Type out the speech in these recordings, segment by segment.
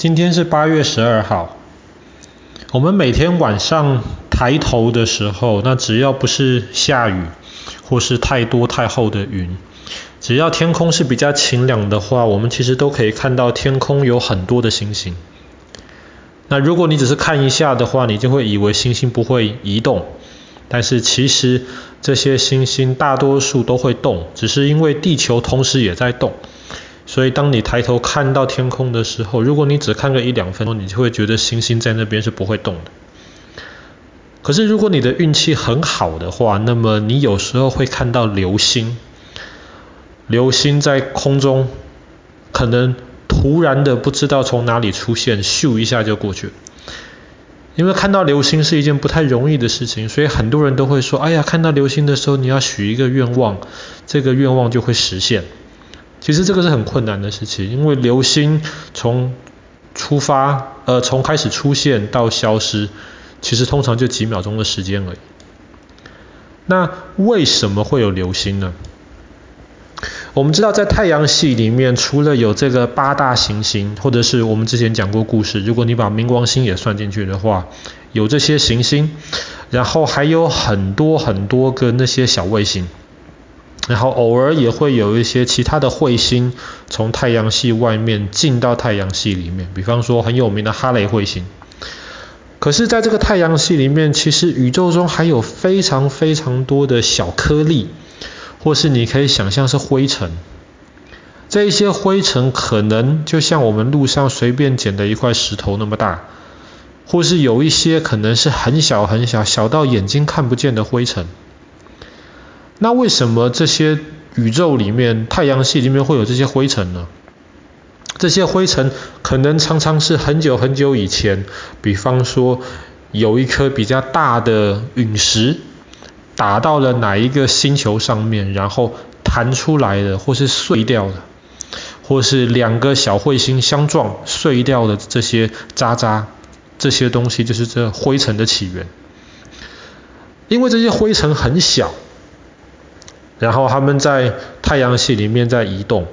今天是八月十二号。我们每天晚上抬头的时候，那只要不是下雨，或是太多太厚的云，只要天空是比较晴朗的话，我们其实都可以看到天空有很多的星星。那如果你只是看一下的话，你就会以为星星不会移动，但是其实这些星星大多数都会动，只是因为地球同时也在动。所以，当你抬头看到天空的时候，如果你只看个一两分钟，你就会觉得星星在那边是不会动的。可是，如果你的运气很好的话，那么你有时候会看到流星。流星在空中，可能突然的不知道从哪里出现，咻一下就过去了。因为看到流星是一件不太容易的事情，所以很多人都会说：“哎呀，看到流星的时候，你要许一个愿望，这个愿望就会实现。”其实这个是很困难的事情，因为流星从出发，呃，从开始出现到消失，其实通常就几秒钟的时间而已。那为什么会有流星呢？我们知道在太阳系里面，除了有这个八大行星，或者是我们之前讲过故事，如果你把冥王星也算进去的话，有这些行星，然后还有很多很多个那些小卫星。然后偶尔也会有一些其他的彗星从太阳系外面进到太阳系里面，比方说很有名的哈雷彗星。可是，在这个太阳系里面，其实宇宙中还有非常非常多的小颗粒，或是你可以想象是灰尘。这一些灰尘可能就像我们路上随便捡的一块石头那么大，或是有一些可能是很小很小，小到眼睛看不见的灰尘。那为什么这些宇宙里面、太阳系里面会有这些灰尘呢？这些灰尘可能常常是很久很久以前，比方说有一颗比较大的陨石打到了哪一个星球上面，然后弹出来的，或是碎掉的，或是两个小彗星相撞碎掉的这些渣渣，这些东西就是这灰尘的起源。因为这些灰尘很小。然后他们在太阳系里面在移动，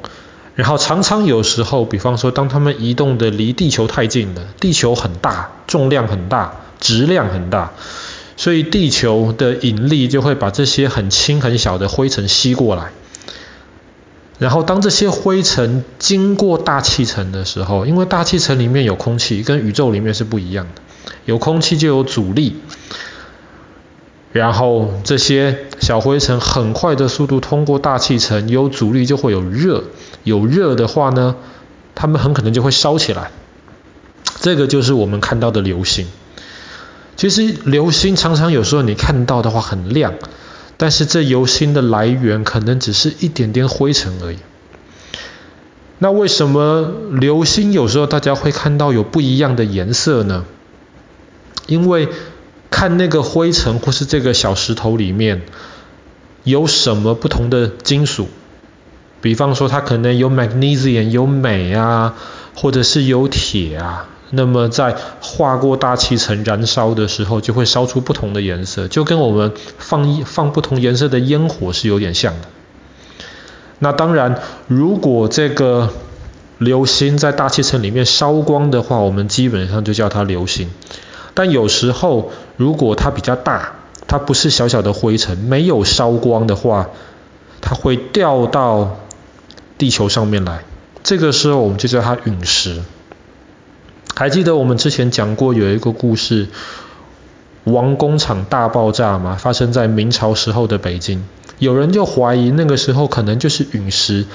然后常常有时候，比方说当他们移动的离地球太近了，地球很大，重量很大，质量很大，所以地球的引力就会把这些很轻很小的灰尘吸过来。然后当这些灰尘经过大气层的时候，因为大气层里面有空气，跟宇宙里面是不一样的，有空气就有阻力。然后这些小灰尘很快的速度通过大气层，有阻力就会有热，有热的话呢，它们很可能就会烧起来。这个就是我们看到的流星。其实流星常常有时候你看到的话很亮，但是这流星的来源可能只是一点点灰尘而已。那为什么流星有时候大家会看到有不一样的颜色呢？因为看那个灰尘或是这个小石头里面有什么不同的金属，比方说它可能有 magnesium 有镁啊，或者是有铁啊，那么在划过大气层燃烧的时候就会烧出不同的颜色，就跟我们放一放不同颜色的烟火是有点像的。那当然，如果这个流星在大气层里面烧光的话，我们基本上就叫它流星。但有时候，如果它比较大，它不是小小的灰尘，没有烧光的话，它会掉到地球上面来。这个时候我们就叫它陨石。还记得我们之前讲过有一个故事，王工厂大爆炸吗？发生在明朝时候的北京。有人就怀疑那个时候可能就是陨石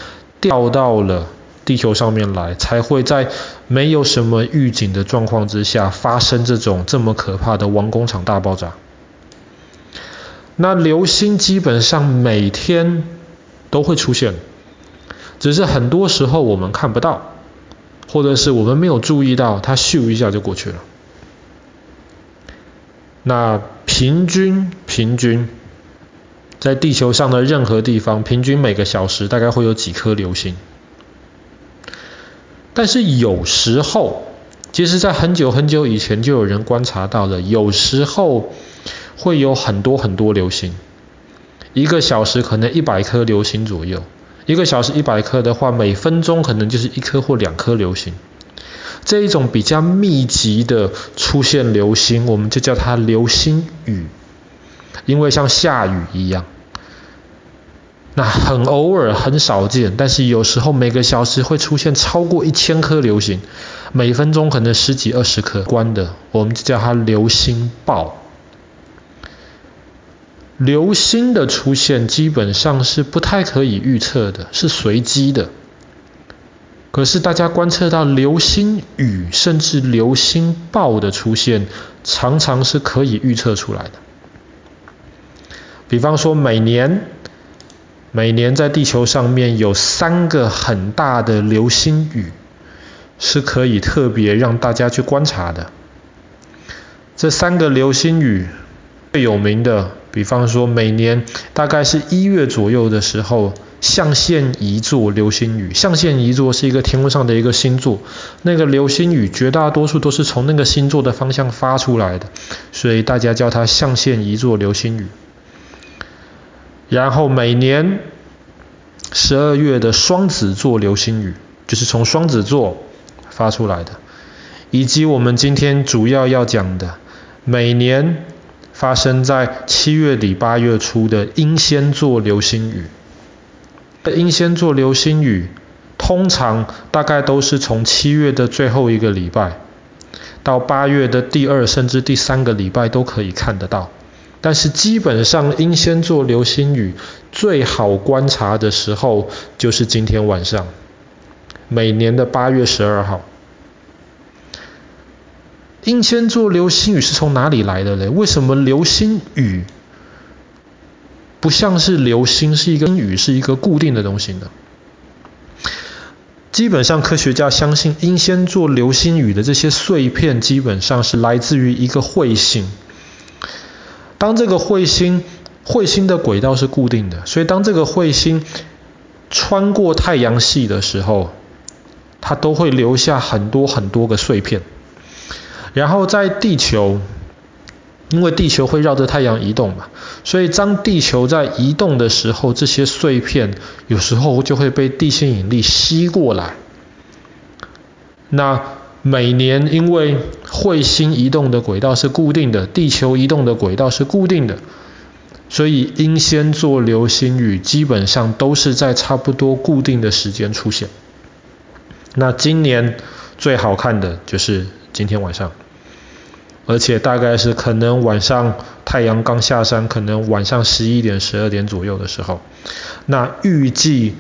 掉到了。地球上面来，才会在没有什么预警的状况之下发生这种这么可怕的王工厂大爆炸。那流星基本上每天都会出现，只是很多时候我们看不到，或者是我们没有注意到，它咻一下就过去了。那平均平均在地球上的任何地方，平均每个小时大概会有几颗流星。但是有时候，其实在很久很久以前就有人观察到了，有时候会有很多很多流星，一个小时可能一百颗流星左右，一个小时一百颗的话，每分钟可能就是一颗或两颗流星。这一种比较密集的出现流星，我们就叫它流星雨，因为像下雨一样。那很偶尔，很少见，但是有时候每个小时会出现超过一千颗流星，每分钟可能十几二十颗，关的，我们就叫它流星暴。流星的出现基本上是不太可以预测的，是随机的。可是大家观测到流星雨甚至流星暴的出现，常常是可以预测出来的。比方说每年。每年在地球上面有三个很大的流星雨，是可以特别让大家去观察的。这三个流星雨最有名的，比方说每年大概是一月左右的时候，象限仪座流星雨。象限仪座是一个天空上的一个星座，那个流星雨绝大多数都是从那个星座的方向发出来的，所以大家叫它象限仪座流星雨。然后每年十二月的双子座流星雨，就是从双子座发出来的，以及我们今天主要要讲的，每年发生在七月底八月初的英仙座流星雨。英仙座流星雨通常大概都是从七月的最后一个礼拜，到八月的第二甚至第三个礼拜都可以看得到。但是基本上，英仙座流星雨最好观察的时候就是今天晚上，每年的八月十二号。英仙座流星雨是从哪里来的嘞？为什么流星雨不像是流星，是一个雨，是一个固定的东西呢？基本上科学家相信，英仙座流星雨的这些碎片基本上是来自于一个彗星。当这个彗星，彗星的轨道是固定的，所以当这个彗星穿过太阳系的时候，它都会留下很多很多个碎片。然后在地球，因为地球会绕着太阳移动嘛，所以当地球在移动的时候，这些碎片有时候就会被地心引力吸过来。那每年因为彗星移动的轨道是固定的，地球移动的轨道是固定的，所以英仙座流星雨基本上都是在差不多固定的时间出现。那今年最好看的就是今天晚上，而且大概是可能晚上太阳刚下山，可能晚上十一点、十二点左右的时候。那预计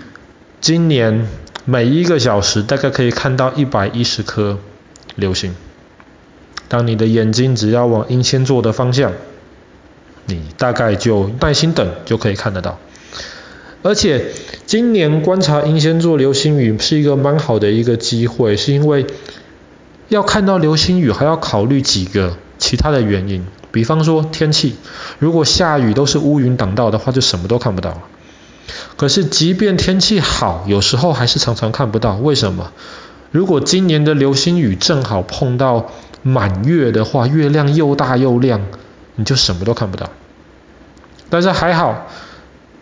今年每一个小时大概可以看到一百一十颗。流星，当你的眼睛只要往英仙座的方向，你大概就耐心等就可以看得到。而且今年观察英仙座流星雨是一个蛮好的一个机会，是因为要看到流星雨还要考虑几个其他的原因，比方说天气，如果下雨都是乌云挡道的话，就什么都看不到了。可是即便天气好，有时候还是常常看不到，为什么？如果今年的流星雨正好碰到满月的话，月亮又大又亮，你就什么都看不到。但是还好，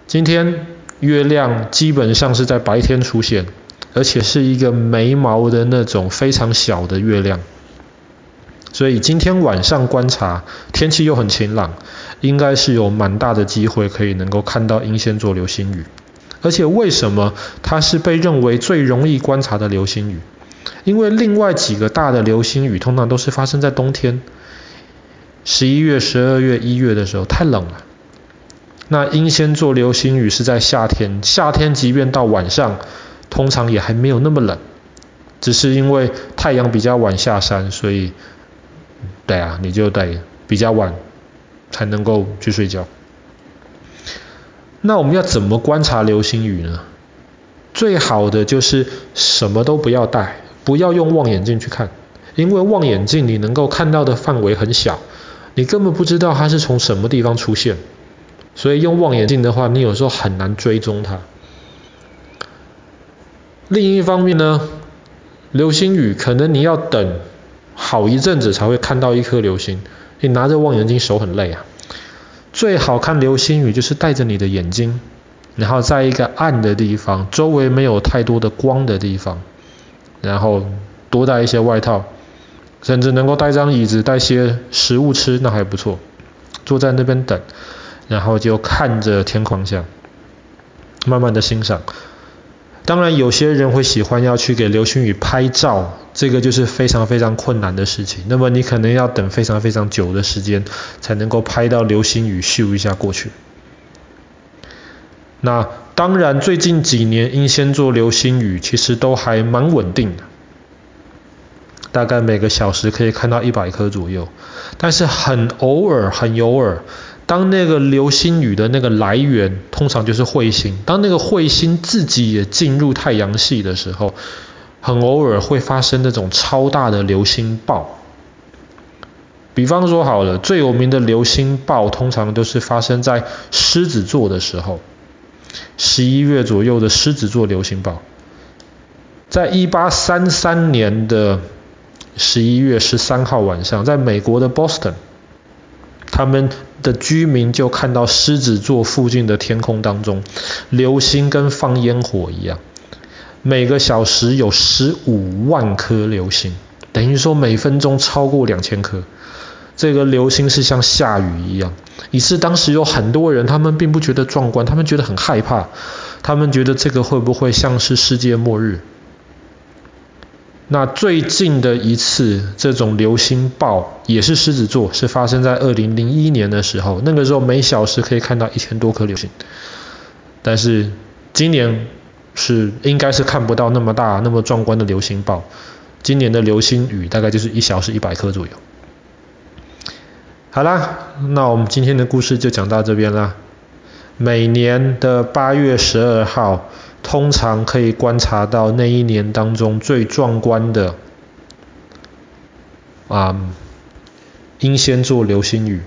今天月亮基本上是在白天出现，而且是一个眉毛的那种非常小的月亮。所以今天晚上观察，天气又很晴朗，应该是有蛮大的机会可以能够看到英仙座流星雨。而且为什么它是被认为最容易观察的流星雨？因为另外几个大的流星雨通常都是发生在冬天，十一月、十二月、一月的时候太冷了。那英仙座流星雨是在夏天，夏天即便到晚上，通常也还没有那么冷，只是因为太阳比较晚下山，所以，对啊，你就得比较晚才能够去睡觉。那我们要怎么观察流星雨呢？最好的就是什么都不要带。不要用望远镜去看，因为望远镜你能够看到的范围很小，你根本不知道它是从什么地方出现。所以用望远镜的话，你有时候很难追踪它。另一方面呢，流星雨可能你要等好一阵子才会看到一颗流星，你拿着望远镜手很累啊。最好看流星雨就是带着你的眼睛，然后在一个暗的地方，周围没有太多的光的地方。然后多带一些外套，甚至能够带张椅子，带些食物吃，那还不错。坐在那边等，然后就看着天空下，慢慢的欣赏。当然，有些人会喜欢要去给流星雨拍照，这个就是非常非常困难的事情。那么你可能要等非常非常久的时间，才能够拍到流星雨咻一下过去。那当然，最近几年英仙座流星雨其实都还蛮稳定的，大概每个小时可以看到一百颗左右。但是很偶尔，很偶尔。当那个流星雨的那个来源通常就是彗星，当那个彗星自己也进入太阳系的时候，很偶尔会发生那种超大的流星暴。比方说好了，最有名的流星暴通常都是发生在狮子座的时候，十一月左右的狮子座流星暴，在一八三三年的十一月十三号晚上，在美国的 Boston，他们的居民就看到狮子座附近的天空当中，流星跟放烟火一样，每个小时有十五万颗流星，等于说每分钟超过两千颗。这个流星是像下雨一样，于是当时有很多人，他们并不觉得壮观，他们觉得很害怕，他们觉得这个会不会像是世界末日？那最近的一次这种流星暴也是狮子座，是发生在二零零一年的时候。那个时候每小时可以看到一千多颗流星，但是今年是应该是看不到那么大、那么壮观的流星暴。今年的流星雨大概就是一小时一百颗左右。好啦，那我们今天的故事就讲到这边啦。每年的八月十二号。通常可以观察到那一年当中最壮观的啊，英仙座流星雨。